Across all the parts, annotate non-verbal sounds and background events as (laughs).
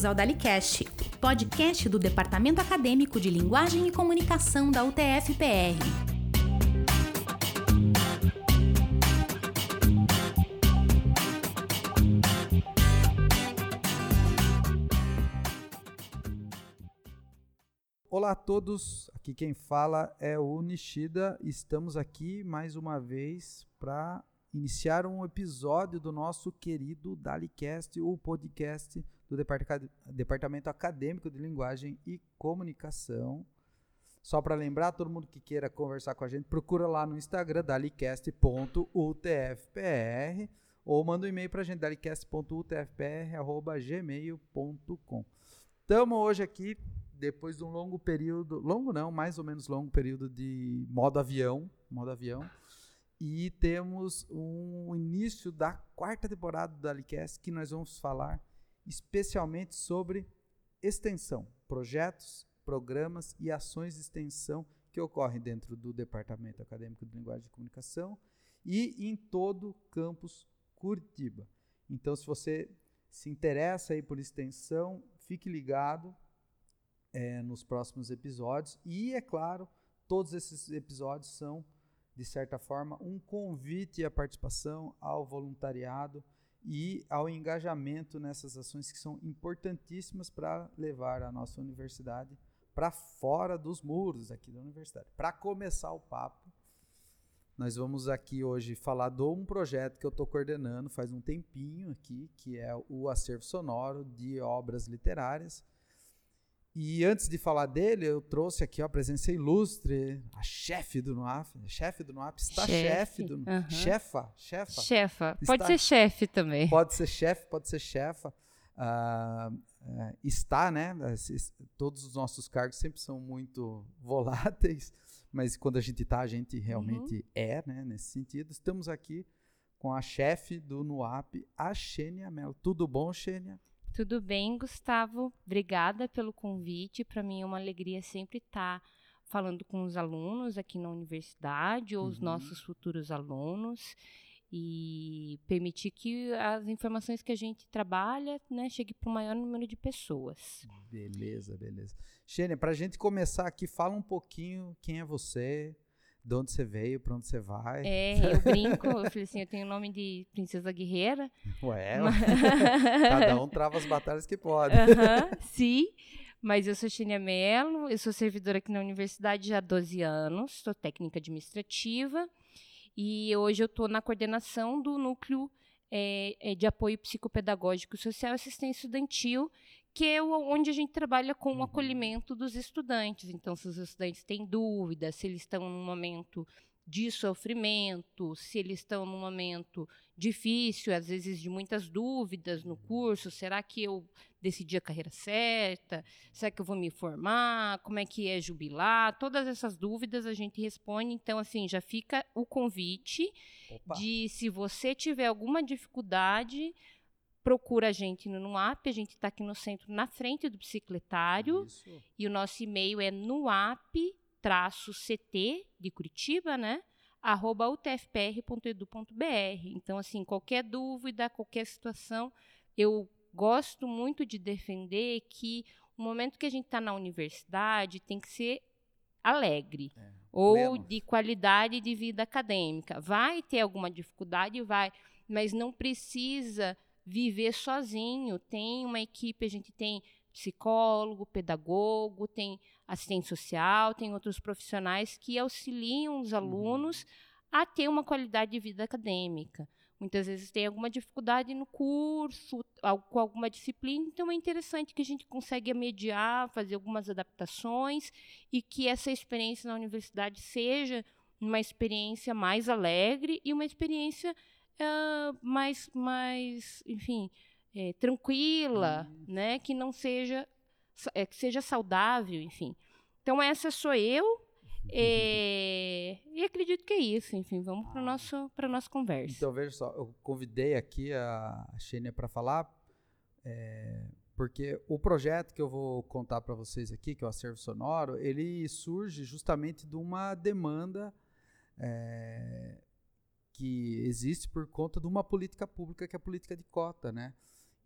Bem-vindos ao DaliCast, podcast do Departamento Acadêmico de Linguagem e Comunicação da UTF-PR. Olá a todos, aqui quem fala é o Nishida. Estamos aqui mais uma vez para iniciar um episódio do nosso querido DaliCast, o podcast do Departamento Acadêmico de Linguagem e Comunicação. Só para lembrar, todo mundo que queira conversar com a gente, procura lá no Instagram, dalicast.utfpr, ou manda um e-mail para a gente, dalicast.utfpr.gmail.com. Estamos hoje aqui, depois de um longo período, longo não, mais ou menos longo período de modo avião, modo avião, e temos um início da quarta temporada do Dalicast que nós vamos falar especialmente sobre extensão, projetos, programas e ações de extensão que ocorrem dentro do Departamento Acadêmico de Linguagem e Comunicação e em todo o campus Curitiba. Então, se você se interessa aí por extensão, fique ligado é, nos próximos episódios. E, é claro, todos esses episódios são de certa forma, um convite à participação, ao voluntariado e ao engajamento nessas ações que são importantíssimas para levar a nossa universidade para fora dos muros aqui da universidade. Para começar o papo, nós vamos aqui hoje falar de um projeto que eu estou coordenando faz um tempinho aqui, que é o acervo sonoro de obras literárias e antes de falar dele, eu trouxe aqui ó, a presença ilustre, a chefe do NUAP. Chefe do NUAP está chefe, do uhum. Chefa, chefa. Chefa. Pode ser chefe também. Pode ser chefe, pode ser chefa. Uh, uh, está, né? Todos os nossos cargos sempre são muito (laughs) voláteis, mas quando a gente está, a gente realmente uhum. é, né? Nesse sentido. Estamos aqui com a chefe do NUAP, a Xênia Mello. Tudo bom, Xênia? Tudo bem, Gustavo? Obrigada pelo convite. Para mim é uma alegria sempre estar tá falando com os alunos aqui na universidade ou uhum. os nossos futuros alunos e permitir que as informações que a gente trabalha né, chegue para o maior número de pessoas. Beleza, beleza. Xênia, para a gente começar aqui, fala um pouquinho quem é você, de onde você veio, para onde você vai. É, eu (laughs) brinco, eu falei assim, eu tenho o nome de Princesa Guerreira. Ué, mas... (laughs) cada um trava as batalhas que pode. Uh -huh, sim, mas eu sou Xenia Mello, eu sou servidora aqui na universidade já há 12 anos, sou técnica administrativa e hoje eu estou na coordenação do núcleo é, de apoio psicopedagógico social e assistência estudantil, que é onde a gente trabalha com o uhum. acolhimento dos estudantes. Então, se os estudantes têm dúvidas, se eles estão num momento de sofrimento, se eles estão num momento difícil, às vezes de muitas dúvidas no curso, será que eu decidi a carreira certa? Será que eu vou me formar? Como é que é jubilar? Todas essas dúvidas a gente responde, então assim, já fica o convite Opa. de se você tiver alguma dificuldade, procura a gente no NUAP, a gente está aqui no centro, na frente do bicicletário, Isso. e o nosso e-mail é nuap ct de Curitiba, né? arroba utfpr.edu.br. Então, assim, qualquer dúvida, qualquer situação, eu gosto muito de defender que o momento que a gente está na universidade tem que ser alegre é, ou pleno. de qualidade de vida acadêmica. Vai ter alguma dificuldade, vai, mas não precisa viver sozinho. Tem uma equipe, a gente tem psicólogo, pedagogo, tem assistente social, tem outros profissionais que auxiliam os uhum. alunos a ter uma qualidade de vida acadêmica. Muitas vezes tem alguma dificuldade no curso, com alguma disciplina, então é interessante que a gente consiga mediar, fazer algumas adaptações e que essa experiência na universidade seja uma experiência mais alegre e uma experiência uh, mais, mais, enfim, é, tranquila, uhum. né? Que não seja, é, que seja saudável, enfim. Então essa sou eu. É, e acredito que é isso, enfim, vamos para nosso para nossa conversa. Então veja só, eu convidei aqui a Xênia para falar, porque o projeto que eu vou contar para vocês aqui, que é o Acervo Sonoro, ele surge justamente de uma demanda é, que existe por conta de uma política pública que é a política de cota, né?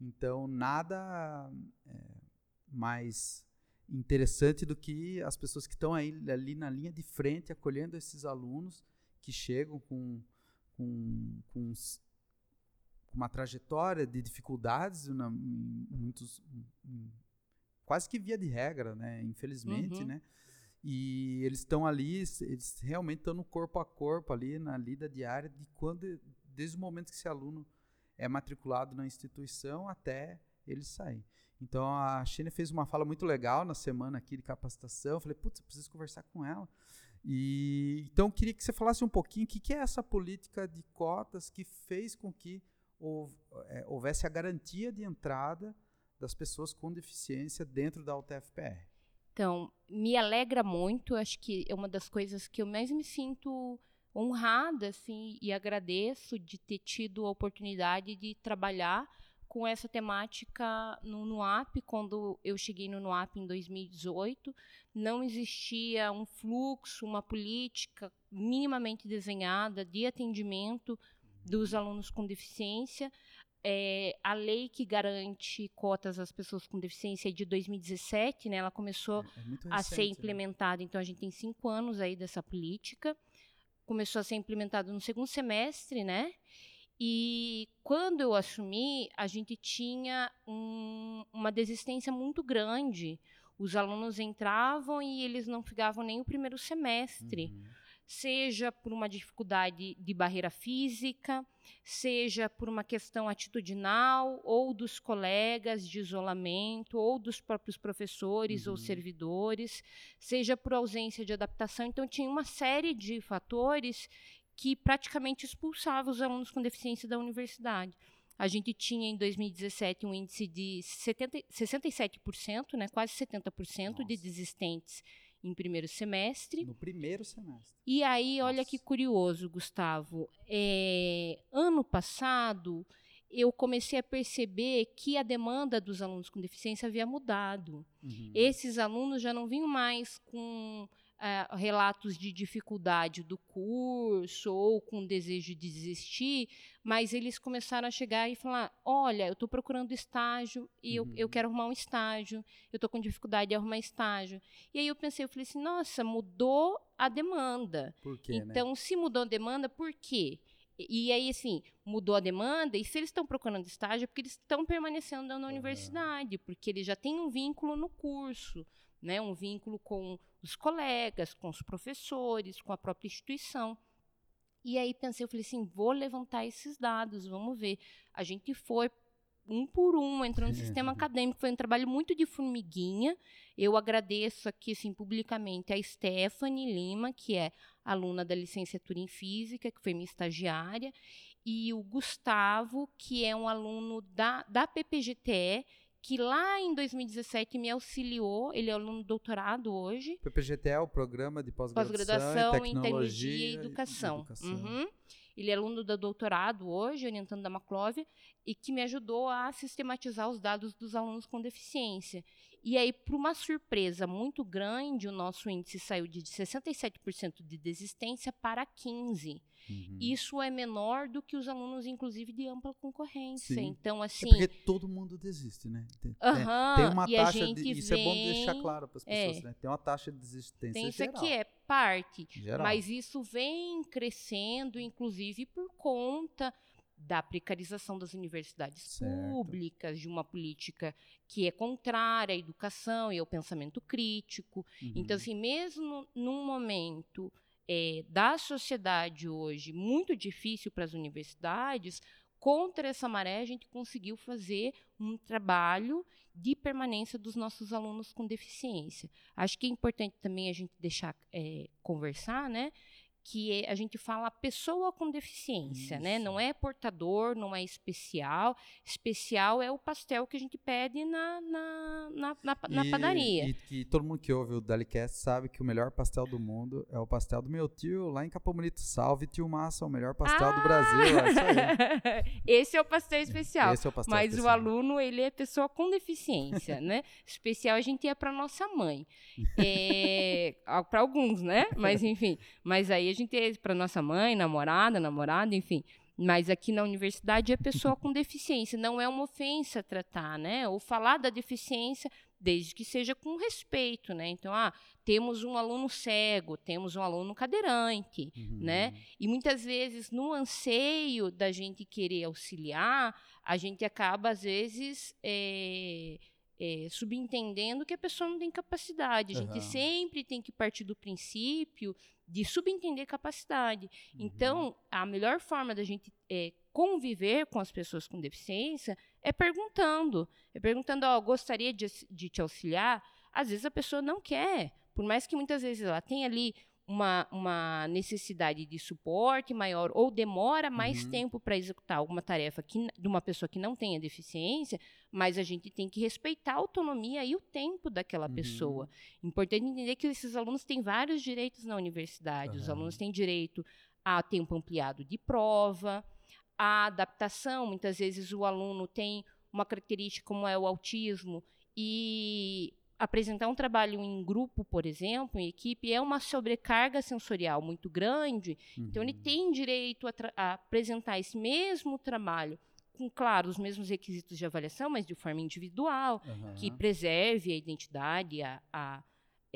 Então, nada é, mais interessante do que as pessoas que estão aí, ali na linha de frente acolhendo esses alunos que chegam com, com, com uma trajetória de dificuldades, na, muitos, quase que via de regra, né? Infelizmente, uhum. né? E eles estão ali, eles realmente estão no corpo a corpo ali na lida diária de quando, desde o momento que esse aluno é matriculado na instituição até ele sair. Então a China fez uma fala muito legal na semana aqui de capacitação. Eu falei, putz, preciso conversar com ela. E então queria que você falasse um pouquinho o que, que é essa política de cotas que fez com que é, houvesse a garantia de entrada das pessoas com deficiência dentro da UTFPR. Então, me alegra muito, acho que é uma das coisas que eu mais me sinto honrada assim, e agradeço de ter tido a oportunidade de trabalhar com essa temática no NUAP, quando eu cheguei no NUAP em 2018, não existia um fluxo, uma política minimamente desenhada de atendimento dos alunos com deficiência. É, a lei que garante cotas às pessoas com deficiência é de 2017, né? Ela começou é, é recente, a ser né? implementada, né? então a gente tem cinco anos aí dessa política. Começou a ser implementada no segundo semestre, né? E quando eu assumi, a gente tinha um, uma desistência muito grande. Os alunos entravam e eles não ficavam nem o primeiro semestre. Uhum seja por uma dificuldade de barreira física, seja por uma questão atitudinal, ou dos colegas de isolamento, ou dos próprios professores uhum. ou servidores, seja por ausência de adaptação. Então, tinha uma série de fatores que praticamente expulsavam os alunos com deficiência da universidade. A gente tinha em 2017 um índice de 70, 67%, né, quase 70% Nossa. de desistentes em primeiro semestre. No primeiro semestre. E aí, olha Nossa. que curioso, Gustavo. É, ano passado, eu comecei a perceber que a demanda dos alunos com deficiência havia mudado. Uhum. Esses alunos já não vinham mais com uh, relatos de dificuldade do curso ou com desejo de desistir, mas eles começaram a chegar e falar: olha, eu estou procurando estágio e uhum. eu, eu uhum. quero arrumar um estágio, eu estou com dificuldade de arrumar estágio. E aí eu pensei, eu falei assim: nossa, mudou a demanda. Por quê, né? então, né? se mudou a demanda, por quê? E aí, assim, mudou a demanda, e se eles estão procurando estágio, é porque eles estão permanecendo na universidade, porque eles já têm um vínculo no curso, né? um vínculo com os colegas, com os professores, com a própria instituição. E aí pensei, eu falei assim, vou levantar esses dados, vamos ver. A gente foi um por um, entrou no sistema acadêmico, foi um trabalho muito de formiguinha. Eu agradeço aqui, assim, publicamente a Stephanie Lima, que é aluna da licenciatura em Física, que foi minha estagiária, e o Gustavo, que é um aluno da, da PPGTE, que lá em 2017 me auxiliou, ele é aluno doutorado hoje. PPGT é o Programa de Pós-Graduação pós em Tecnologia e Educação. E educação. Uhum. Ele é aluno do doutorado hoje, orientando da Maclóvia, e que me ajudou a sistematizar os dados dos alunos com deficiência. E aí, por uma surpresa muito grande, o nosso índice saiu de 67% de desistência para 15%. Uhum. Isso é menor do que os alunos, inclusive, de ampla concorrência. Sim. Então, é assim. É porque todo mundo desiste, né? Tem, tem uma taxa. De, isso vem, é bom deixar claro para as pessoas, é, né? Tem uma taxa de desistência. Tem isso geral. aqui, é parte. Geral. Mas isso vem crescendo, inclusive, por conta da precarização das universidades certo. públicas, de uma política que é contrária à educação e ao pensamento crítico. Então, uhum. Então, assim, mesmo num momento é, da sociedade hoje muito difícil para as universidades, contra essa maré, a gente conseguiu fazer um trabalho de permanência dos nossos alunos com deficiência. Acho que é importante também a gente deixar é, conversar, né? Que a gente fala pessoa com deficiência, Isso. né? Não é portador, não é especial. Especial é o pastel que a gente pede na, na, na, na, na padaria. E, e, todo mundo que ouve o Dalicast sabe que o melhor pastel do mundo é o pastel do meu tio lá em Capão Bonito. Salve, tio Massa, o melhor pastel ah! do Brasil. É (laughs) Esse é o pastel especial. Esse é o pastel Mas especial. o aluno, ele é pessoa com deficiência, né? (laughs) Especial a gente é para nossa mãe. (laughs) É, para alguns, né? Mas enfim, mas aí a gente é para nossa mãe, namorada, namorado, enfim. Mas aqui na universidade é pessoa com deficiência, não é uma ofensa tratar, né? Ou falar da deficiência, desde que seja com respeito, né? Então, ah, temos um aluno cego, temos um aluno cadeirante, uhum. né? E muitas vezes no anseio da gente querer auxiliar, a gente acaba às vezes é, é, subentendendo que a pessoa não tem capacidade. A gente uhum. sempre tem que partir do princípio de subentender capacidade. Uhum. Então, a melhor forma da gente é, conviver com as pessoas com deficiência é perguntando. É perguntando, ó, oh, gostaria de, de te auxiliar? Às vezes a pessoa não quer. Por mais que muitas vezes ela tenha ali uma, uma necessidade de suporte maior ou demora mais uhum. tempo para executar alguma tarefa que, de uma pessoa que não tenha deficiência, mas a gente tem que respeitar a autonomia e o tempo daquela uhum. pessoa. Importante entender que esses alunos têm vários direitos na universidade. Uhum. Os alunos têm direito a tempo ampliado de prova, a adaptação. Muitas vezes o aluno tem uma característica como é o autismo e apresentar um trabalho em grupo, por exemplo, em equipe, é uma sobrecarga sensorial muito grande. Uhum. Então, ele uhum. tem direito a, a, apresentar esse mesmo trabalho com, claro, os mesmos requisitos de avaliação, mas de forma individual, uhum. que preserve a identidade, a, a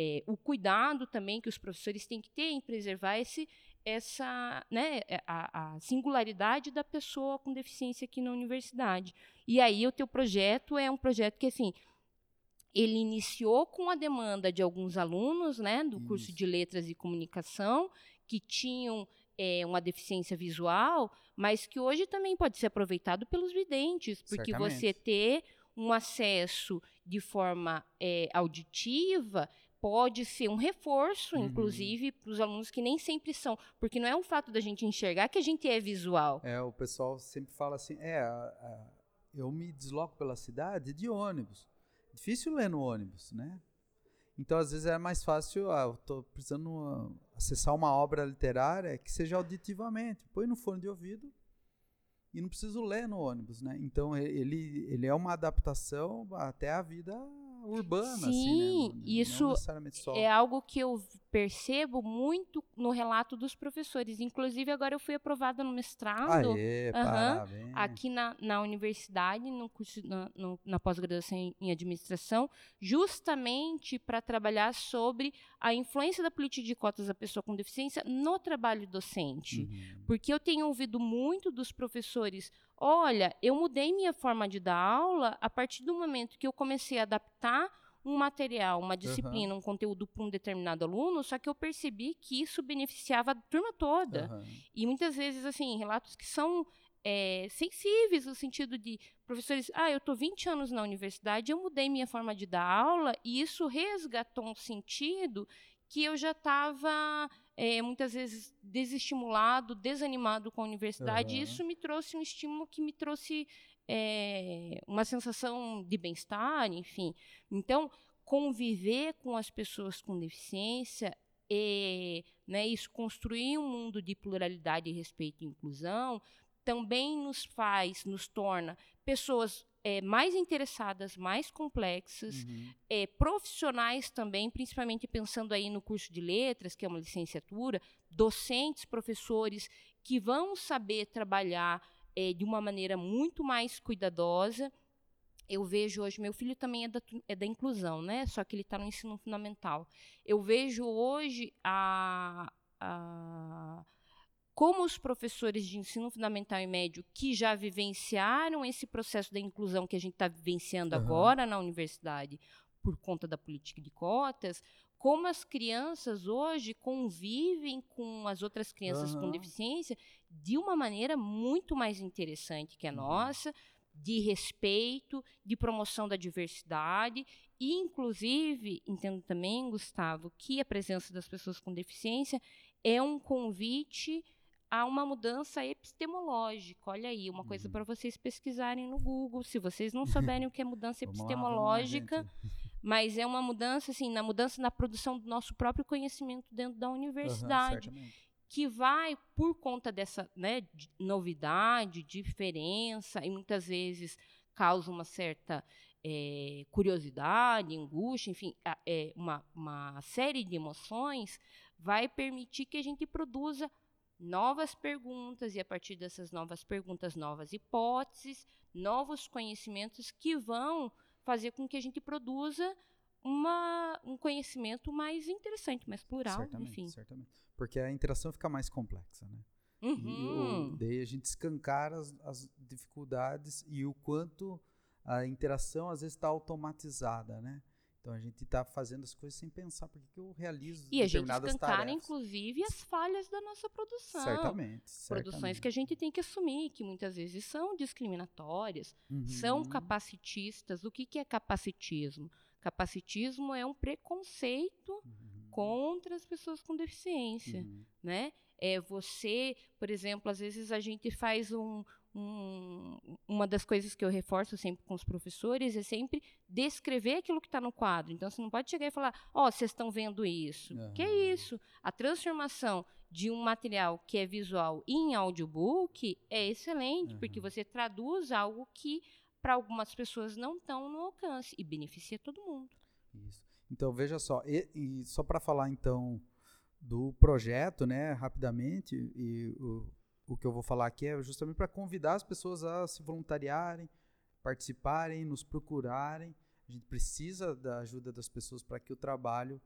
é, o cuidado também que os professores têm que ter em preservar esse, essa, né, é, a, a, singularidade da pessoa com deficiência aqui na universidade. E aí o teu projeto é um projeto que, assim, ele iniciou com a demanda de alguns alunos né, do Isso. curso de Letras e Comunicação, que tinham é, uma deficiência visual, mas que hoje também pode ser aproveitado pelos videntes, porque Certamente. você ter um acesso de forma é, auditiva pode ser um reforço, uhum. inclusive, para os alunos que nem sempre são, porque não é um fato da gente enxergar que a gente é visual. É, o pessoal sempre fala assim, é, a, a, eu me desloco pela cidade de ônibus difícil ler no ônibus, né? Então, às vezes é mais fácil, ah, eu tô precisando uh, acessar uma obra literária que seja auditivamente. Põe no fone de ouvido e não preciso ler no ônibus, né? Então, ele, ele é uma adaptação até a vida urbana, Sim, assim, né? Não, isso é algo que eu percebo muito no relato dos professores. Inclusive, agora eu fui aprovada no mestrado Aê, uhum, aqui na, na universidade, no curso, na, na pós-graduação em, em administração, justamente para trabalhar sobre a influência da política de cotas da pessoa com deficiência no trabalho docente. Uhum. Porque eu tenho ouvido muito dos professores Olha, eu mudei minha forma de dar aula a partir do momento que eu comecei a adaptar um material, uma disciplina, uhum. um conteúdo para um determinado aluno, só que eu percebi que isso beneficiava a turma toda. Uhum. E muitas vezes, assim, relatos que são é, sensíveis no sentido de professores, ah, eu estou 20 anos na universidade, eu mudei minha forma de dar aula e isso resgatou um sentido que eu já estava é, muitas vezes desestimulado, desanimado com a universidade. Uhum. E isso me trouxe um estímulo que me trouxe é, uma sensação de bem-estar, enfim. Então, conviver com as pessoas com deficiência e né, isso construir um mundo de pluralidade, respeito e inclusão também nos faz, nos torna pessoas é, mais interessadas, mais complexas, uhum. é, profissionais também, principalmente pensando aí no curso de letras, que é uma licenciatura, docentes, professores que vão saber trabalhar é, de uma maneira muito mais cuidadosa. Eu vejo hoje, meu filho também é da, é da inclusão, né? Só que ele está no ensino fundamental. Eu vejo hoje a, a como os professores de ensino fundamental e médio que já vivenciaram esse processo da inclusão que a gente está vivenciando uhum. agora na universidade por conta da política de cotas, como as crianças hoje convivem com as outras crianças uhum. com deficiência de uma maneira muito mais interessante que a uhum. nossa, de respeito, de promoção da diversidade e, inclusive, entendo também, Gustavo, que a presença das pessoas com deficiência é um convite há uma mudança epistemológica. Olha aí, uma coisa uhum. para vocês pesquisarem no Google, se vocês não souberem o que é mudança (laughs) epistemológica, lá, (laughs) mas é uma mudança assim, na mudança na produção do nosso próprio conhecimento dentro da universidade. Uhum, que vai por conta dessa né, novidade, diferença e muitas vezes causa uma certa é, curiosidade, angústia, enfim, é, uma, uma série de emoções, vai permitir que a gente produza novas perguntas e a partir dessas novas perguntas, novas hipóteses, novos conhecimentos que vão fazer com que a gente produza uma, um conhecimento mais interessante, mais plural, certamente, enfim. Certamente. Porque a interação fica mais complexa, né? Uhum. E o, daí a gente escancara as, as dificuldades e o quanto a interação às vezes está automatizada, né? Então a gente está fazendo as coisas sem pensar porque que eu realizo e a gente determinadas escancara, tarefas. inclusive, as falhas da nossa produção. Certamente. Produções certamente. que a gente tem que assumir, que muitas vezes são discriminatórias, são Uhum. capacitistas. O que, que é capacitismo? Capacitismo é um preconceito Uhum. Contra as pessoas com deficiência, Uhum. né? É você, por exemplo, às vezes a gente faz um, um- uma das coisas que eu reforço sempre com os professores é sempre descrever aquilo que está no quadro. Então você não pode chegar e falar, ó, vocês estão vendo isso? Que é isso? A transformação de um material que é visual em audiobook é excelente, porque Aham. você traduz algo que para algumas pessoas não estão no alcance e beneficia todo mundo. Isso. Então, veja só, e, e só para falar então do projeto, né, rapidamente, e o, o que eu vou falar aqui é justamente para convidar as pessoas a se voluntariarem, participarem, nos procurarem. A gente precisa da ajuda das pessoas para que o trabalho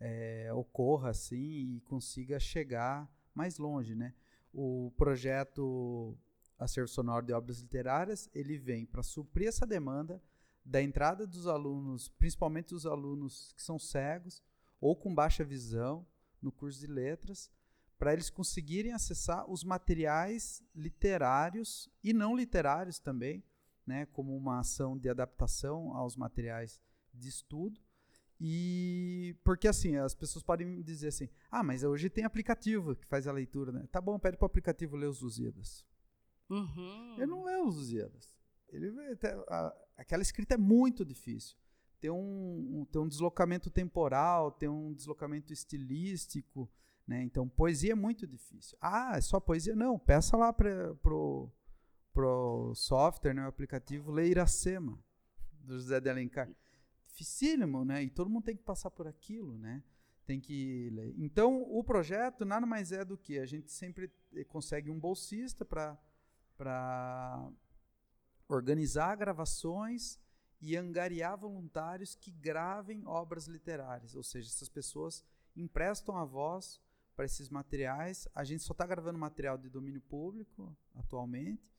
eh, ocorra assim e consiga chegar mais longe, né? O projeto Acervo Sonoro de Obras Literárias, ele vem para suprir essa demanda da entrada dos alunos, principalmente os alunos que são cegos ou com baixa visão no curso de letras, para eles conseguirem acessar os materiais literários e não literários também, né, como uma ação de adaptação aos materiais de estudo. E porque assim, as pessoas podem dizer assim: "Ah, mas hoje tem aplicativo que faz a leitura, né? Tá bom, pede para o aplicativo ler os Lusíadas". Uhum. Ele não lê os Lusíadas. Ele vê, até- a- aquela escrita é muito difícil. Tem um, um- tem um deslocamento temporal, tem um deslocamento estilístico, né? Então, poesia é muito difícil. Ah, é só poesia? Não, peça lá para pro, pro software, né, o aplicativo, ler Iracema, do José de Alencar. Dificílimo, né? E todo mundo tem que passar por aquilo, né? Tem que ler. Então, o projeto nada mais é do que a gente sempre eh, consegue um bolsista para organizar gravações e angariar voluntários que gravem obras literárias, ou seja, essas pessoas emprestam a voz para esses materiais. A gente só está gravando material de domínio público atualmente,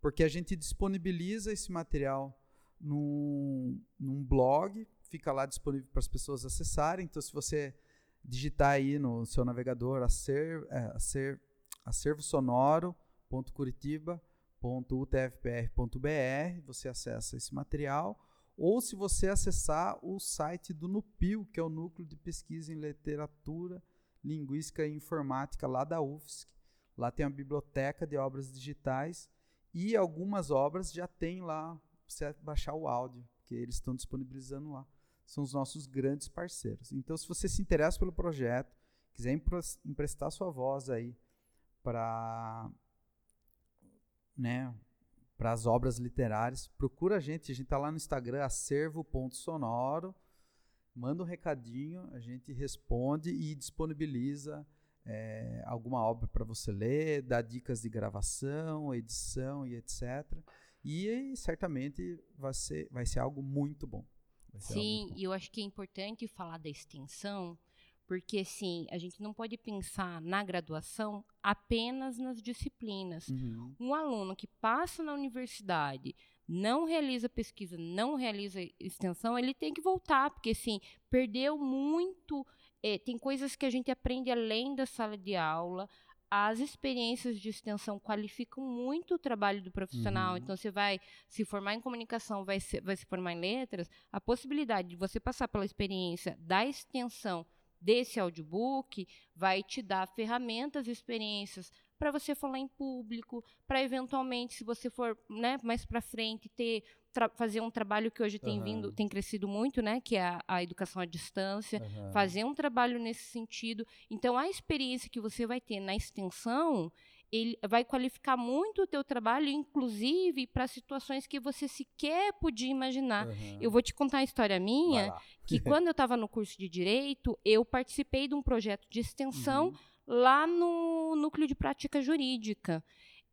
porque a gente disponibiliza esse material num, num blog, fica lá disponível para as pessoas acessarem. Então, se você digitar aí no seu navegador acer, é, acer, acervosonoro.curitiba.utfpr.br, você acessa esse material. Ou se você acessar o site do NUPIL, que é o Núcleo de Pesquisa em Literatura, Linguística e Informática lá da UFSC. Lá tem a biblioteca de obras digitais e algumas obras já tem lá você baixar o áudio, que eles estão disponibilizando lá. São os nossos grandes parceiros. Então, se você se interessa pelo projeto, quiser empres- emprestar sua voz aí para né, para as obras literárias, procura a gente, a gente tá lá no Instagram acervo.sonoro, manda um recadinho, a gente responde e disponibiliza eh, alguma obra para você ler, dá dicas de gravação, edição e etc. E certamente vai ser, vai ser algo muito bom. Sim, e eu acho que é importante falar da extensão, porque assim, a gente não pode pensar na graduação apenas nas disciplinas. Uhum. Um aluno que passa na universidade, não realiza pesquisa, não realiza extensão, ele tem que voltar, porque assim, perdeu muito. eh, tem coisas que a gente aprende além da sala de aula. As experiências de extensão qualificam muito o trabalho do profissional. Uhum. Então, você vai se formar em comunicação, vai se, vai se formar em letras. A possibilidade de você passar pela experiência da extensão desse audiobook vai te dar ferramentas e experiências para você falar em público, para eventualmente, se você for né, mais para frente, ter fazer um trabalho que hoje tem Aham. vindo, tem crescido muito, né, que é a, a educação à distância, Aham. fazer um trabalho nesse sentido. Então, a experiência que você vai ter na extensão, ele vai qualificar muito o teu trabalho, inclusive para situações que você sequer podia imaginar. Aham. Eu vou te contar uma história minha, que (laughs) quando eu estava no curso de Direito, eu participei de um projeto de extensão Uhum. lá no núcleo de prática jurídica.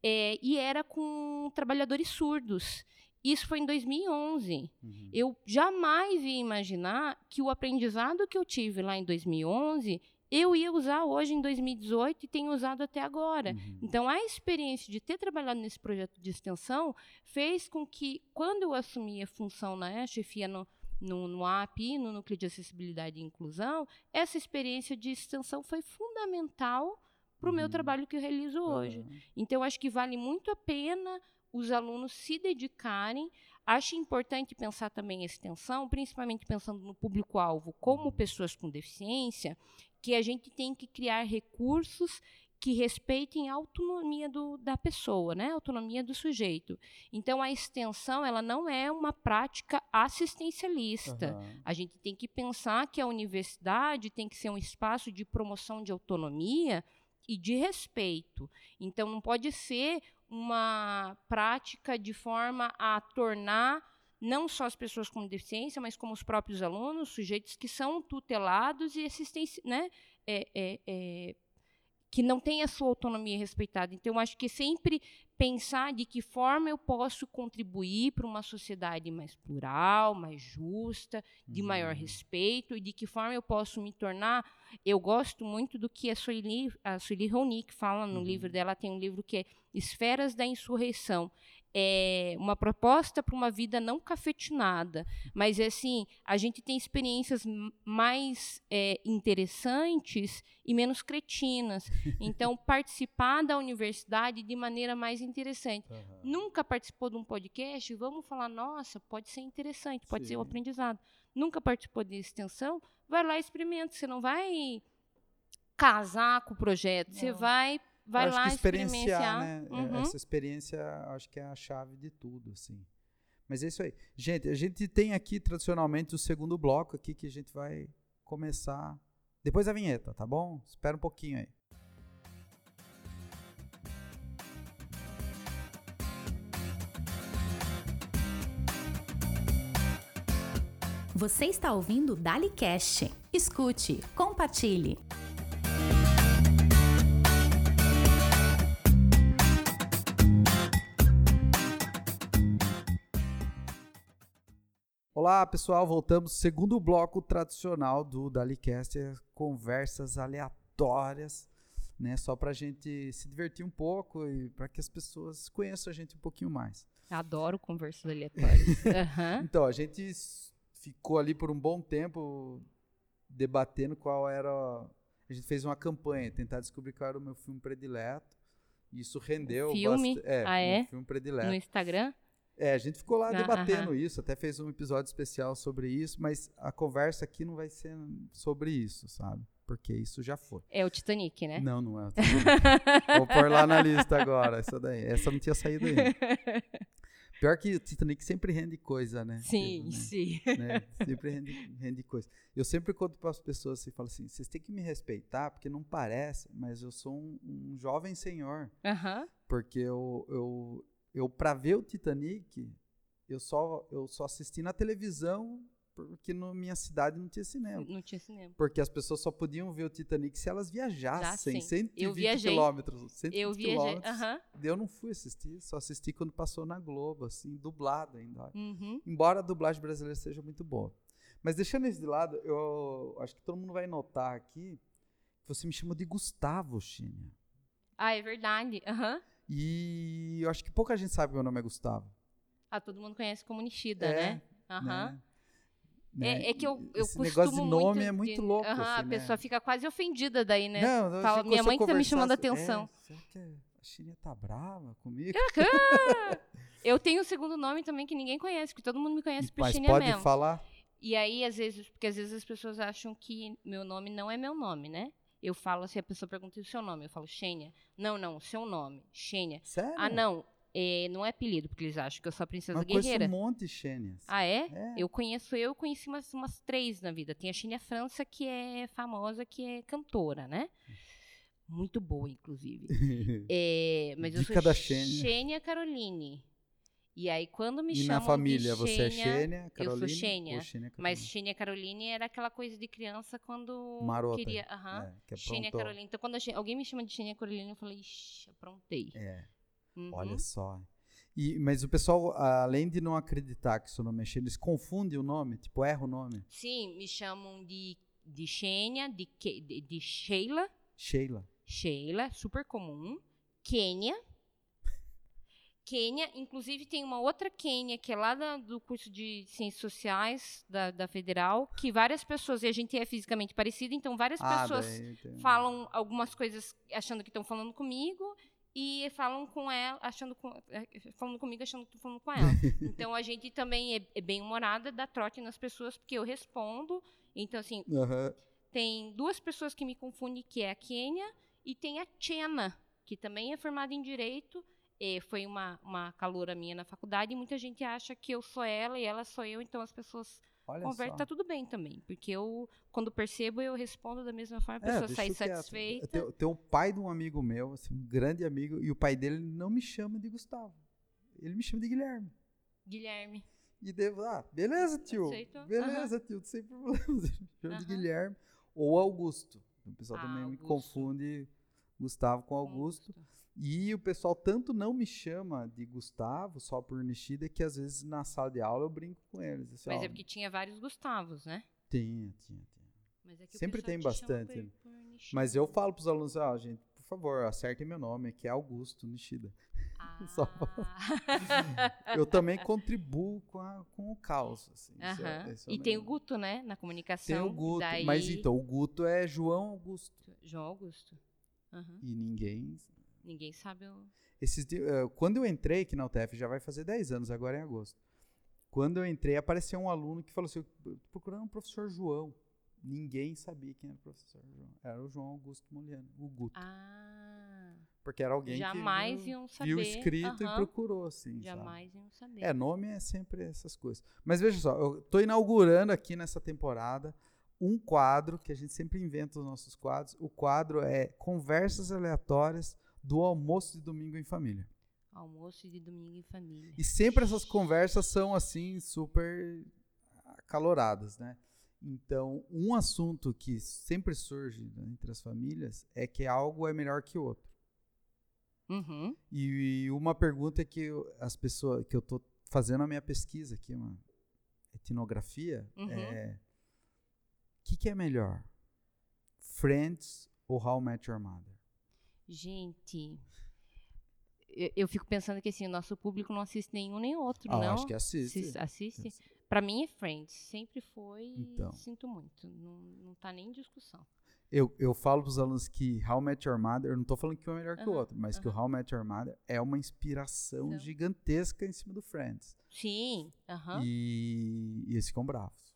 É, e era com trabalhadores surdos. Isso foi em 2011. Uhum. Eu jamais ia imaginar que o aprendizado que eu tive lá em 2011 eu ia usar hoje em 2018 e tenho usado até agora. Uhum. Então, a experiência de ter trabalhado nesse projeto de extensão fez com que, quando eu assumi a função na chefia no, no, no API, no Núcleo de Acessibilidade e Inclusão, essa experiência de extensão foi fundamental para o meu Uhum. trabalho que eu realizo hoje. Aham. Então, acho que vale muito a pena os alunos se dedicarem. Acho importante pensar também a extensão, principalmente pensando no público-alvo como pessoas com deficiência, que a gente tem que criar recursos que respeitem a autonomia do, da pessoa, né? a autonomia do sujeito. Então, a extensão ela não é uma prática assistencialista. Aham. A gente tem que pensar que a universidade tem que ser um espaço de promoção de autonomia e de respeito. Então, não pode ser uma prática de forma a tornar não só as pessoas com deficiência, mas como os próprios alunos, sujeitos que são tutelados e assistência, né, é, é, é, que não têm a sua autonomia respeitada. Então, acho que sempre pensar de que forma eu posso contribuir para uma sociedade mais plural, mais justa, de maior respeito, e de que forma eu posso me tornar. Eu gosto muito do que a Sueli, a Sueli Ronick fala no livro dela, ela tem um livro que é Esferas da Insurreição. É uma proposta para uma vida não cafetinada, mas é assim a gente tem experiências mais é, interessantes e menos cretinas. (laughs) Então participar da universidade de maneira mais interessante. Aham. Nunca participou de um podcast? Vamos falar, nossa, pode ser interessante, pode ser um Sim. aprendizado. Nunca participou de extensão? Vai lá e experimenta. Você não vai casar com o projeto, você Não. vai, vai Eu acho lá que experienciar, experienciar. né? Uhum. Essa experiência, acho que é a chave de tudo, assim. Mas é isso aí. Gente, a gente tem aqui tradicionalmente o segundo bloco aqui que a gente vai começar depois da vinheta, tá bom? Espera um pouquinho aí. Você está ouvindo o DaliCast. Escute, compartilhe. Olá, pessoal, voltamos. Segundo bloco tradicional do DaliCast, é conversas aleatórias, né? Só pra gente se divertir um pouco e para que as pessoas conheçam a gente um pouquinho mais. Adoro conversas aleatórias. (laughs) Aham. Então, a gente ficou ali por um bom tempo debatendo qual era. A gente fez uma campanha, tentar descobrir qual era o meu filme predileto. E isso rendeu. Filme? bast- É, Ah, um é? filme No predileto. Instagram? É, a gente ficou lá Ah, debatendo aham. isso, até fez um episódio especial sobre isso, mas a conversa aqui não vai ser sobre isso, sabe? Porque isso já foi. É o Titanic, né? Não, não é. o Titanic. Vou pôr lá na lista agora, essa daí. Essa não tinha saído ainda. Pior que o Titanic sempre rende coisa, né? Sim, Tipo, né? sim. né? Sempre rende, rende coisa. Eu sempre conto para as pessoas assim, falo assim, vocês têm que me respeitar, porque não parece, mas eu sou um, um jovem senhor. Aham. Porque eu, eu, eu para ver o Titanic, eu só, eu só assisti na televisão, porque na minha cidade não tinha cinema. Não tinha cinema. Porque as pessoas só podiam ver o Titanic se elas viajassem Já, sim. 120 Eu viajei. quilômetros. 120 Eu viajei. quilômetros. Aham. Eu não fui assistir, só assisti quando passou na Globo, assim, dublado ainda. Uhum. Embora a dublagem brasileira seja muito boa. Mas deixando isso de lado, eu acho que todo mundo vai notar aqui que você me chamou de Gustavo, China. Ah, é verdade. Aham. E eu acho que pouca gente sabe que meu nome é Gustavo. Ah, todo mundo conhece como Nishida, É, né? Aham. né? Né? É, é que eu, eu Esse negócio de nome muito é muito louco, Aham, assim, a né? pessoa fica quase ofendida daí, né? Não, eu Fala, minha mãe eu que tá me chamando a conversasse- atenção. É, será que a China tá brava comigo? (laughs) Eu tenho um segundo nome também que ninguém conhece, que todo mundo me conhece por Mas Xenia pode mesmo. falar? E aí, às vezes, porque às vezes as pessoas acham que meu nome não é meu nome, né? Eu falo, se a pessoa pergunta o seu nome, eu falo Xênia. Não, não, o seu nome, Xênia. Sério? Ah, não, é, não é apelido, porque eles acham que eu sou a princesa Mas conheço guerreira. um monte de Xênias. Ah, é? É. Eu conheço, eu conheci umas, umas três na vida. Tem a Xênia França, que é famosa, que é cantora, né? Muito boa, inclusive. (laughs) É, mas eu Dica sou da Xênia. Xênia Caroline. E aí, quando me e chamam na família, de você é Xênia, Xênia, Caroline? Xênia, ou Xênia Mas? Xênia Caroline era aquela coisa de criança quando Marota. queria. Aham. É, que Xênia. Caroline. Então, quando alguém me chama de Xênia Caroline, eu falei, ixi, aprontei. É, Uhum. olha só. E, mas o pessoal, além de não acreditar que seu nome é Xênia, eles confundem o nome, tipo, erra o nome. Sim, me chamam de, de Xênia, de, de, de Sheila. Sheila. Sheila, super comum. Quênia. Quênia, inclusive tem uma outra Quênia que é lá da- do curso de Ciências Sociais da, da Federal, que várias pessoas, e a gente é fisicamente parecido, então várias Ah, pessoas tem- falam algumas coisas achando que estão falando comigo e falam com ela, achando com, eh, falando comigo achando que estão falando com ela. (laughs) então a gente também é, é bem humorada, dá trote nas pessoas porque eu respondo. Então assim, tem duas pessoas que me confundem, que é a Kênia e tem a Chena, que também é formada em Direito. E foi uma, uma caloura minha na faculdade e muita gente acha que eu sou ela e ela sou eu, então as pessoas Olha conversam, só. tá tudo bem também. Porque eu, quando percebo, eu respondo da mesma forma, a É, pessoa deixa sai satisfeita. Tem, tem o pai de um amigo meu, assim, um grande amigo, e o pai dele não me chama de Gustavo. Ele me chama de Guilherme. Guilherme. E devo, ah, beleza, tio. Aceitou? Beleza, tio, sem (laughs) problemas. Me chama de Aham. Guilherme. Ou Augusto. O pessoal Ah, também me Augusto. confunde Gustavo com Augusto. E o pessoal tanto não me chama de Gustavo, só por Nishida, que às vezes na sala de aula eu brinco com eles. assim, Mas ó, é porque tinha vários Gustavos, né? Tinha, tinha, tinha. É Sempre tem te bastante. por- por. Mas eu falo pros alunos, ó, gente, por favor, acertem meu nome, que é Augusto Nishida. (laughs) Só Ah. Eu também contribuo com, a- com o caos. Assim, isso é- isso é E tem o Guto, né? Na comunicação. Tem o Guto, daí- mas então, o Guto é João Augusto. João Augusto. E ninguém. Ninguém sabe o. Esses, eh, quando eu entrei aqui na UTF, já vai fazer 10 anos, agora em agosto. Quando eu entrei, apareceu um aluno que falou assim: "Eu tô procurando um professor João. Ninguém sabia quem era o professor João. Era o João Augusto Moliano, o Guto. Ah. Porque era alguém Jamais que viu, iam saber. viu escrito e aham. procurou, assim. sabe? Jamais iam saber. É, nome é sempre essas coisas. Mas veja só, eu tô inaugurando aqui nessa temporada um quadro que a gente sempre inventa os nossos quadros. O quadro é Conversas Aleatórias do Almoço de Domingo em Família. Almoço de domingo em família. E sempre essas conversas são assim super acaloradas, né? Então, um assunto que sempre surge né, entre as famílias é que algo é melhor que o outro. Uhum. E uma pergunta que eu- as pessoas que eu tô fazendo a minha pesquisa aqui, uma etnografia, Uhum. é o que, que é melhor? Friends ou How I Met Your Mother? Gente. Eu, eu fico pensando que assim, o nosso público não assiste nenhum nem outro, Ah, não? acho que assiste. Assis- assiste? Pra mim é Friends. Sempre foi. e Então. Sinto muito. Não, não tá nem em discussão. Eu, eu falo pros alunos que How Met Your Mother, eu não tô falando que um é melhor que o outro, mas que o How Met Your Mother é uma inspiração Então. gigantesca em cima do Friends. Sim. Aham. E, e eles ficam bravos.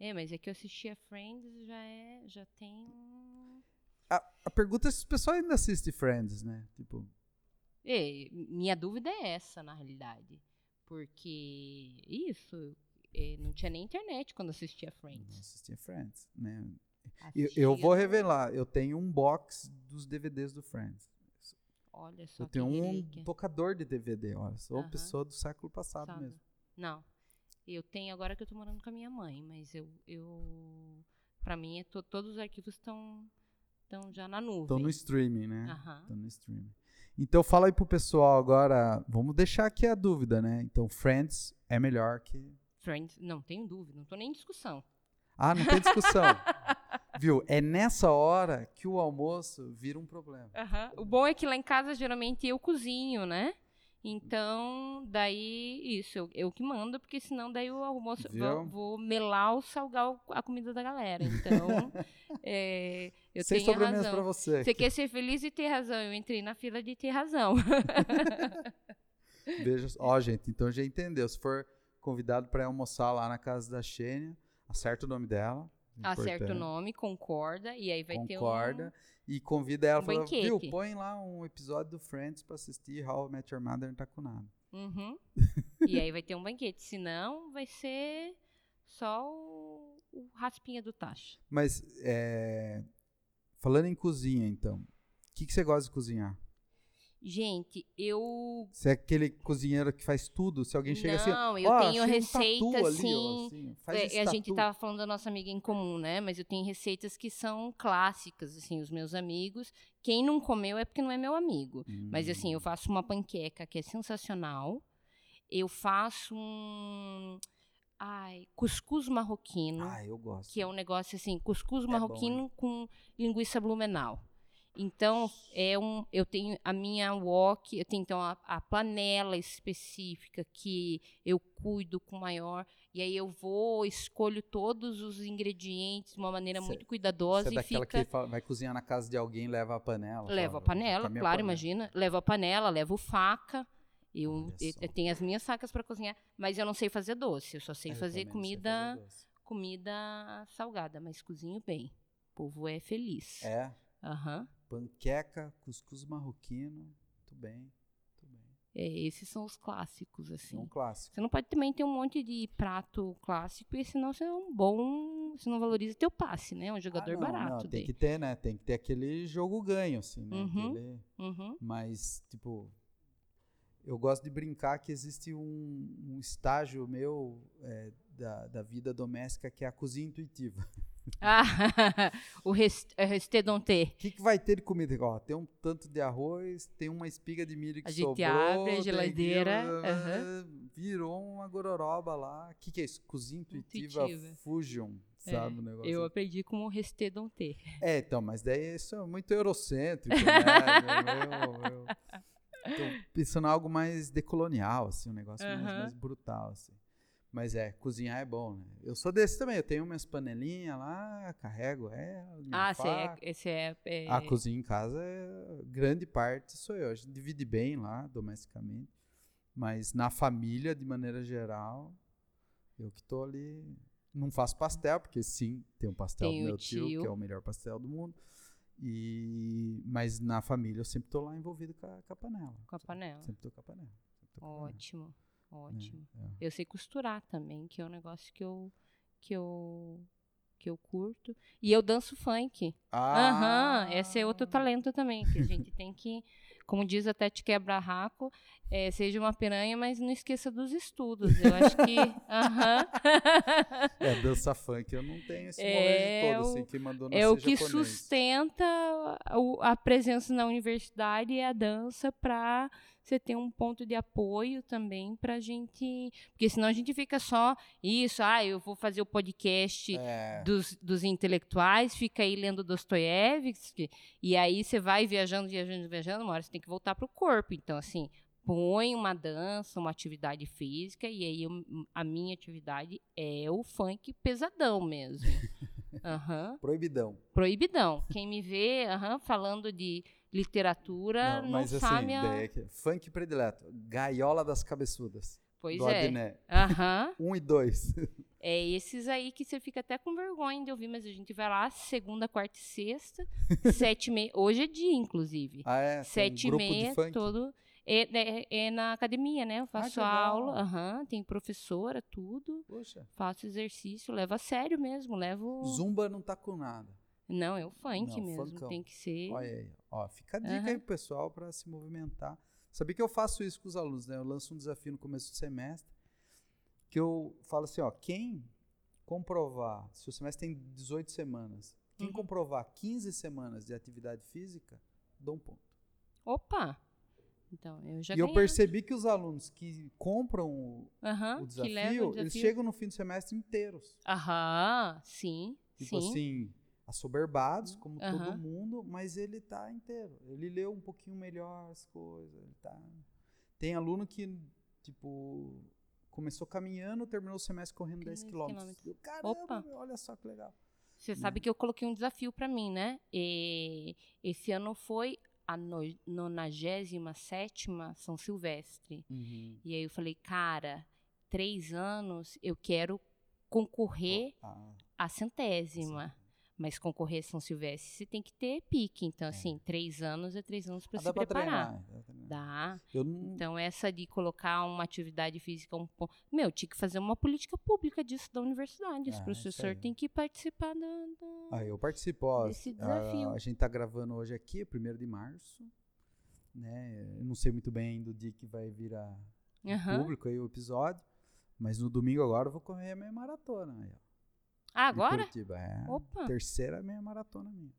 É, mas é que eu assistia Friends já é. Já tem. A, a pergunta é se o pessoal ainda assiste Friends, né? Tipo, É, minha dúvida é essa, na realidade. Porque. Isso. é, não tinha nem internet quando assistia não Friends. assistia Friends, né? Eu, eu vou revelar, eu tenho um box dos DVDs do Friends. Olha só. Eu tenho um tocador de DVD, olha, sou pessoa do século passado Sabe? mesmo. Não. Eu tenho agora que eu tô morando com a minha mãe, mas eu. eu para mim, é to- todos os arquivos estão estão já na nuvem. Estão no streaming, né? Estão no streaming. Então fala aí pro pessoal agora, vamos deixar aqui a dúvida, né? Então Friends é melhor que... Friends, não tenho dúvida, não tô nem em discussão. Ah, não tem discussão. (laughs) Viu? É nessa hora que o almoço vira um problema. Aham. O bom é que lá em casa geralmente eu cozinho, né? Então, daí, isso, eu, eu que mando, porque senão daí o almoço vou, vou melar ou salgar a comida da galera. Então, (laughs) é, eu Sem tenho razão. pra você. Você quer ser feliz e ter razão. Eu entrei na fila de ter razão. (laughs) Veja, ó, gente, então já entendeu. Se for convidado para almoçar lá na casa da Xênia, acerta o nome dela. Acerta o nome, concorda, e aí vai Concorda. ter E convida ela um fala, viu, banquete. põe lá um episódio do Friends pra assistir How I Met Your Mother não tá com nada. um. Uhum. (laughs) e aí vai ter um banquete. Senão, vai ser só o, o raspinha do tacho. Mas, é, falando em cozinha, então, o que, que você gosta de cozinhar? Gente, eu. Você é aquele cozinheiro que faz tudo? Se alguém chega assim. Não, eu "Ó, tenho achei um tatu ali, ó, assim. assim, É, a gente tatu." tava falando da nossa amiga em comum, né? Mas eu tenho receitas que são clássicas, assim, os meus amigos. Quem não comeu é porque não é meu amigo. Mas assim, Hum. eu faço uma panqueca que é sensacional. Eu faço um. Ai, cuscuz marroquino. Ah, eu gosto. que é um negócio assim, cuscuz bom, marroquino com linguiça blumenau. Então, é um, eu tenho a minha wok, eu tenho então a, a panela específica que eu cuido com maior, e aí eu vou, escolho todos os ingredientes de uma maneira Cê- muito cuidadosa Você é daquela fica que vai cozinhar na casa de alguém leva a panela. Levo fala, a panela, "Com a minha claro, panela." imagina. Levo a panela, levo faca. Eu, eu- tenho as minhas facas para cozinhar, mas eu não sei fazer doce. Eu só sei É, eu fazer não sei comida, fazer comida salgada, mas cozinho bem. O povo é feliz. É, Aham. panqueca, cuscuz marroquino. Muito bem. É, esses são os clássicos, É assim. um clássico. Você não pode também ter um monte de prato clássico, porque senão você é um bom. Você não valoriza teu passe, né? É um jogador Ah, não, barato. não, tem daí. que ter, né? Tem que ter aquele jogo ganho, assim, né? Uhum. Aquele- Uhum. Mas, tipo, eu gosto de brincar que existe um, um estágio meu é, da, da vida doméstica que é a cozinha intuitiva. (laughs) Ah, (laughs) o é restedonté. O que, que vai ter de comida? Ó, tem um tanto de arroz, tem uma espiga de milho que A gente sobrou. abre a tem geladeira, aqui, aham. Virou uma gororoba lá. O que, que é isso? Cozinha intuitiva, Intuitiva. Fusion, É, sabe o negócio? Eu aprendi como restedonté. É, então, mas daí isso é muito eurocêntrico, (laughs) né? eu, eu, tô pensando em algo mais decolonial, assim, um negócio mais, Aham. mais brutal, assim. Mas é, cozinhar é bom, né? Eu sou desse também, eu tenho minhas panelinhas lá, carrego ela, minha Ah, você é, esse é, é- A cozinha em casa, é, grande parte sou eu. A gente divide bem lá, domesticamente. Mas na família, de maneira geral, eu que tô ali. Não faço pastel, porque sim, tem um pastel Tem do meu tio, tio. que é o melhor pastel do mundo. E, mas na família eu sempre tô lá envolvido com a, com a panela. com a panela. Sempre tô com a panela. a Ótimo, ótimo. é. Eu sei costurar também, que é um negócio que eu que eu que eu curto. E eu danço funk. Ah! Aham, esse é outro talento também, que a gente tem que, como diz a Tete Quebra-Raco, é, seja uma piranha, mas não esqueça dos estudos. Eu acho que. (laughs) Aham. É, dança funk, eu não tenho esse É todo, o- assim, que mandou é o que japonês. sustenta a presença na universidade e a dança para você ter um ponto de apoio também pra gente. Porque senão a gente fica só isso, ah, eu vou fazer o podcast É, dos, dos intelectuais, fica aí lendo Dostoiévski, e aí você vai viajando, viajando, viajando, uma hora você tem que voltar pro corpo. Então, assim, põe uma dança, uma atividade física, e aí eu- a minha atividade é o funk pesadão mesmo. (laughs) Aham. proibidão. Proibidão. Quem me vê aham, falando de literatura não, mas assim, sabe a... daí é funk predileto. Gaiola das Cabeçudas. Pois do é. Aham. (laughs) Um e dois. É esses aí que você fica até com vergonha de ouvir, mas a gente vai lá segunda, quarta e sexta, (laughs) sete e meia. Hoje é dia, inclusive. Ah, é? Sete e grupo de meia, todo. É, é- é na academia, né? Eu faço legal. aula, aham, tem professora, tudo. Poxa. Faço exercício, levo a sério mesmo, levo. Zumba não tá com nada. Não, é o funk Não, mesmo, funkão. tem que ser. Olha aí. Ó, fica a dica Aham. aí pro pessoal para se movimentar. Sabia que eu faço isso com os alunos, né? Eu lanço um desafio no começo do semestre que eu falo assim, ó, quem comprovar, se o semestre tem 18 semanas, quem Uhum. comprovar 15 semanas de atividade física, dá um ponto. Opa! Então, eu já e eu percebi que os alunos que compram o, Aham, o desafio, o eles desafio. chegam no fim do semestre inteiros. Aham, sim, Tipo sim. assim, assoberbados, como Aham. todo mundo, mas ele tá inteiro. Ele leu um pouquinho melhor as coisas. Ele tá... Tem aluno que, tipo, começou caminhando, terminou o semestre correndo 10 10 quilômetros. Eu, Caramba, Opa. olha só que legal. Você sabe que eu coloquei um desafio pra mim, né? E esse ano foi a no, 97 São Silvestre. E aí eu falei, cara, três anos eu quero concorrer Ah, à centésima. Mas concorrer a São Silvestre você tem que ter pique. Então, assim, três anos é três anos para ah, se dá preparar. dá pra treinar. Dá. Eu Então, essa de colocar uma atividade física um pouco. Meu, tinha que fazer uma política pública disso da universidade. Ah, Os isso professores têm que participar da. da- Ah, eu participo. Ó, Desse a- desafio. A, gente tá gravando hoje aqui, 1 de março. né? Eu não sei muito bem ainda o dia que vai virar Aham. público aí o episódio, mas no domingo agora eu vou correr a meia maratona. Aí, ó, Ah, agora? Curitiba. É, Opa. terceira meia maratona minha.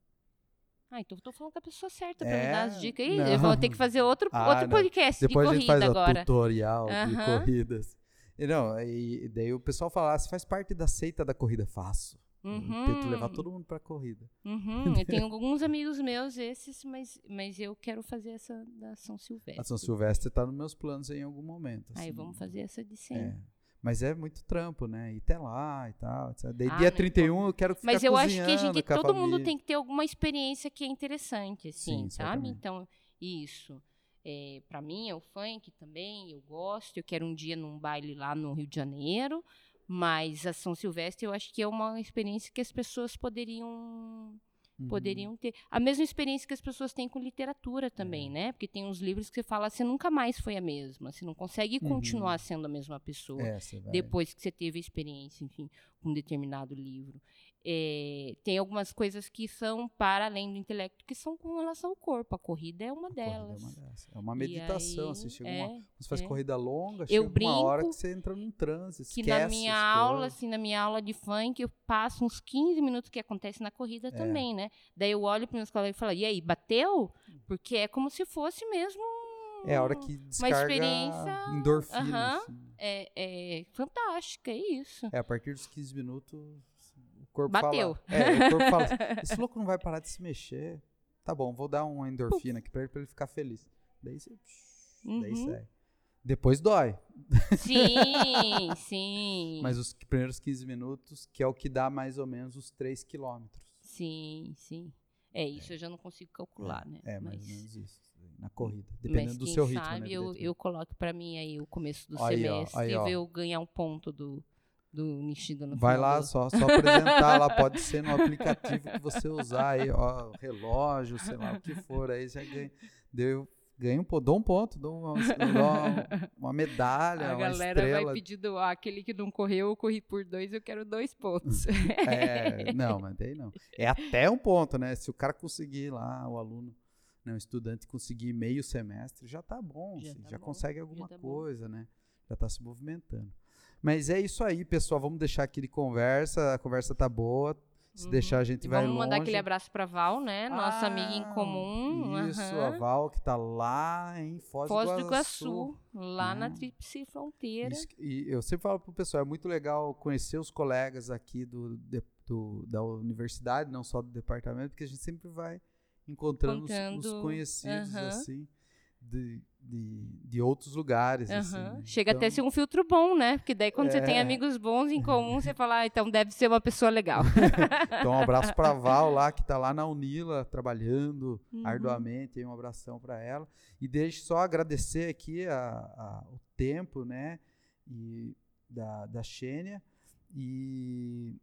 Ah, então eu tô falando com a pessoa certa pra É, me dar as dicas aí. não. Eu vou ter que fazer outro, (laughs) Ah, outro não. podcast Depois de a gente corrida faz o agora. tutorial de corridas. E não, e, daí o pessoal fala, ah, você faz parte da seita da corrida, faço. Eu Tento Uhum. levar todo mundo pra corrida. Uhum, Eu tenho (laughs) alguns amigos meus esses, mas, mas eu quero fazer essa da São Silvestre. A São Silvestre tá nos meus planos em algum momento. Aí assim. vamos fazer essa de 100. É. Mas é muito trampo, né? Ir até lá e tal. etc. Daí Ah, dia não 31 eu quero ficar Mas eu acho que a gente, todo mundo tem que ter alguma experiência que é interessante, assim, Sim, sabe? Então, isso. É, para mim é o funk também, eu gosto. Eu quero um dia num baile lá no Rio de Janeiro, mas a São Silvestre eu acho que é uma experiência que as pessoas poderiam Uhum. poderiam ter. A mesma experiência que as pessoas têm com literatura também, É. né? Porque tem uns livros que você fala, você nunca mais foi a mesma, você não consegue Uhum. continuar sendo a mesma pessoa É, depois que você teve a experiência, enfim, com um determinado livro. É, tem algumas coisas que são para além do intelecto, que são com relação ao corpo. A corrida é uma delas. É uma, dessas. É uma meditação, aí, assim, chega é, uma, você faz é. corrida longa, Eu chega uma hora brinco que você entra num transe, que na minha aula, assim, na minha aula de funk, eu passo uns 15 minutos que acontece na corrida É. também, né? Daí eu olho para meus colegas e falo, e aí, bateu? Porque é como se fosse mesmo É a hora que descarga experiência- endorfina. Assim. é, é fantástica, é isso. É, a partir dos 15 minutos, corpo Bateu. fala... É, o corpo fala, (laughs) esse louco não vai parar de se mexer. Tá bom, vou dar uma endorfina aqui pra ele, pra ele ficar feliz. Daí você... Daí Uhum. sai. Depois dói. Sim, (laughs) sim. Mas os primeiros 15 minutos, que é o que dá mais ou menos os 3 quilômetros. Sim, sim. É, isso eu já não consigo calcular, né? É, mais mas, ou menos isso. Na corrida. Dependendo do seu ritmo, sabe né? eu, eu coloco pra mim aí o começo do Aí, ó, semestre aí, ó. e eu ganhar um ponto do, do Nishida no Vai lá, do- só, (laughs) só apresentar lá, pode ser no aplicativo que você usar aí, ó, relógio, sei lá, o que for, aí já ganha, deu, ganha um ponto, dou um ponto, dou uma, dou uma, medalha, A uma galera estrela. vai pedindo, ah, aquele que não correu, eu corri por dois, eu quero dois pontos. É, (laughs) não, mas daí não. É até um ponto, né? Se o cara conseguir lá, o aluno, né, o estudante conseguir meio semestre, já tá bom, Já assim, tá já bom, consegue já alguma tá bom. coisa, né? Já tá se movimentando. Mas é isso aí, pessoal. Vamos deixar aqui de conversa. A conversa tá boa. Se Uhum. deixar, a gente E vai vamos longe. mandar aquele abraço pra Val, né? Nossa amiga em Ah, comum. Isso, aham. a Val, que tá lá em Foz, Foz do do Iguaçu. Iguaçu, lá na né? Tríplice Fronteira. Isso e eu sempre falo pro pessoal, é muito legal conhecer os colegas aqui do, de- do- da universidade, não só do departamento, porque a gente sempre vai encontrando os- os, conhecidos, aham. assim, de, de, de outros lugares. assim, Aham. né? Chega até a Então, ser um filtro bom, né? Porque daí quando você tem É. amigos bons em comum, você fala, ah, então deve ser uma pessoa legal. (laughs) Então, um abraço pra (laughs) Val lá, que tá lá na Unila, trabalhando Uhum. arduamente, um abração para ela. E deixe só agradecer aqui a, a- o tempo, né, e da, da Xênia, e,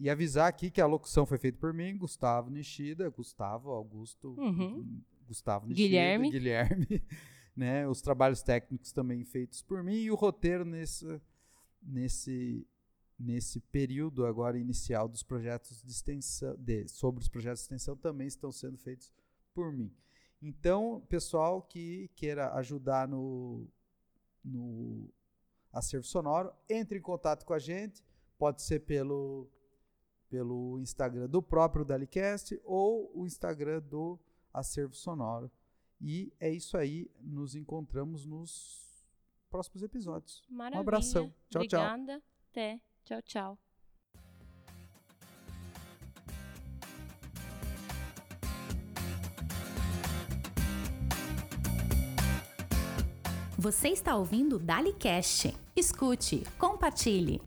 e avisar aqui que a locução foi feita por mim, Gustavo Nishida, Gustavo Augusto, Uhum. Gustavo Nishida, Guilherme. Guilherme, né, os trabalhos técnicos também feitos por mim, e o roteiro nesse, nesse, nesse período agora inicial dos projetos de extensão, de- sobre os projetos de extensão também estão sendo feitos por mim. Então, pessoal que queira ajudar no, no acervo sonoro, entre em contato com a gente, pode ser pelo, pelo Instagram do próprio Dalicast ou o Instagram do acervo sonoro. E é isso aí, nos encontramos nos próximos episódios. Maravilha. abração. Tchau, tchau. Obrigada. Até. Tchau, tchau. Você está ouvindo o DaliCast. Escute, compartilhe.